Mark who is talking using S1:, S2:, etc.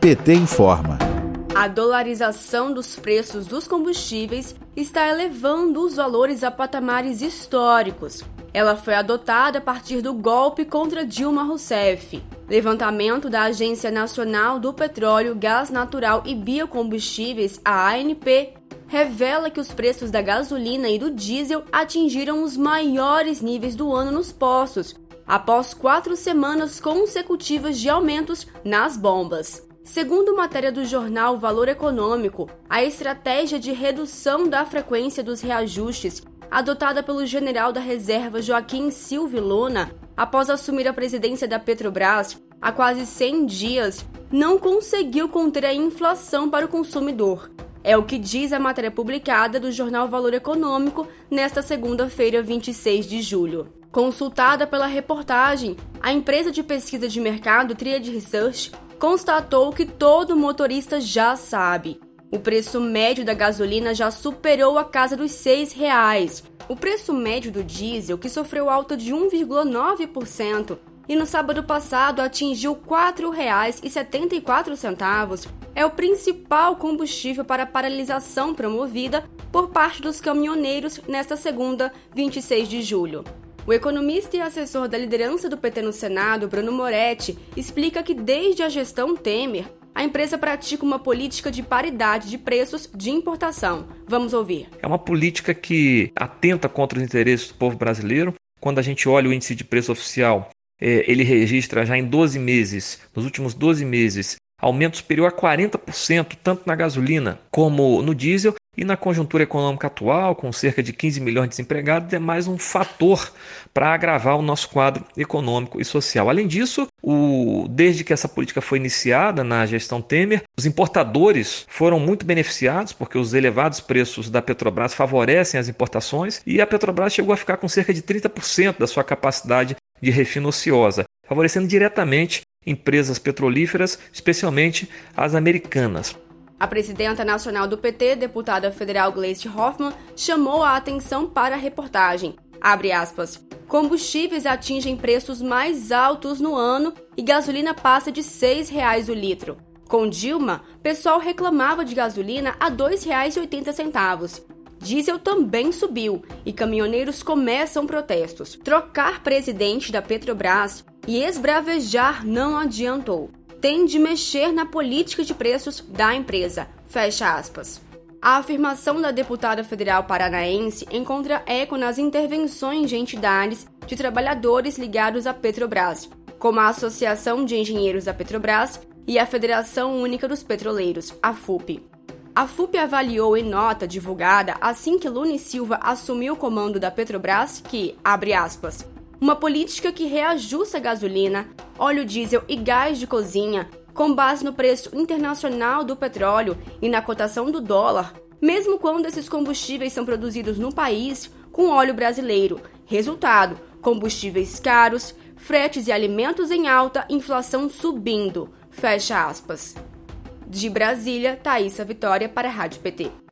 S1: PT informa.
S2: A dolarização dos preços dos combustíveis está elevando os valores a patamares históricos. Ela foi adotada a partir do golpe contra Dilma Rousseff. Levantamento da Agência Nacional do Petróleo, Gás Natural e Biocombustíveis, a ANP, revela que os preços da gasolina e do diesel atingiram os maiores níveis do ano nos postos, após quatro semanas consecutivas de aumentos nas bombas. Segundo matéria do jornal Valor Econômico, a estratégia de redução da frequência dos reajustes adotada pelo general da reserva Joaquim Silvio Luna após assumir a presidência da Petrobras há quase 100 dias, não conseguiu conter a inflação para o consumidor. É o que diz a matéria publicada do jornal Valor Econômico nesta segunda-feira, 26 de julho. Consultada pela reportagem, a empresa de pesquisa de mercado Triad Research constatou que todo motorista já sabe. O preço médio da gasolina já superou a casa dos R$ 6,00. O preço médio do diesel, que sofreu alta de 1,9%, e no sábado passado atingiu R$ 4,74, é o principal combustível para a paralisação promovida por parte dos caminhoneiros nesta segunda, 26 de julho. O economista e assessor da liderança do PT no Senado, Bruno Moretti, explica que desde a gestão Temer, a empresa pratica uma política de paridade de preços de importação. Vamos ouvir.
S3: É uma política que atenta contra os interesses do povo brasileiro. Quando a gente olha o índice de preço oficial, é, ele registra já em 12 meses, nos últimos 12 meses, aumento superior a 40%, tanto na gasolina como no diesel, e na conjuntura econômica atual, com cerca de 15 milhões de desempregados, é mais um fator para agravar o nosso quadro econômico e social. Além disso, o, desde que essa política foi iniciada na gestão Temer, os importadores foram muito beneficiados, porque os elevados preços da Petrobras favorecem as importações, e a Petrobras chegou a ficar com cerca de 30% da sua capacidade de refino ociosa, favorecendo diretamente empresas petrolíferas, especialmente as americanas.
S2: A presidenta nacional do PT, deputada federal Gleice Hoffmann, chamou a atenção para a reportagem. Abre aspas. Combustíveis atingem preços mais altos no ano e gasolina passa de R$ 6,00 o litro. Com Dilma, pessoal reclamava de gasolina a R$ 2,80. Diesel também subiu e caminhoneiros começam protestos. Trocar presidente da Petrobras e esbravejar não adiantou. Tem de mexer na política de preços da empresa. Fecha aspas. A afirmação da deputada federal paranaense encontra eco nas intervenções de entidades de trabalhadores ligados à Petrobras, como a Associação de Engenheiros da Petrobras e a Federação Única dos Petroleiros, a FUP. A FUP avaliou em nota divulgada assim que Lune Silva assumiu o comando da Petrobras que, abre aspas, uma política que reajusta gasolina, óleo diesel e gás de cozinha com base no preço internacional do petróleo e na cotação do dólar, mesmo quando esses combustíveis são produzidos no país com óleo brasileiro. Resultado: combustíveis caros, fretes e alimentos em alta, inflação subindo. Fecha aspas. De Brasília, Thaisa Vitória para a Rádio PT.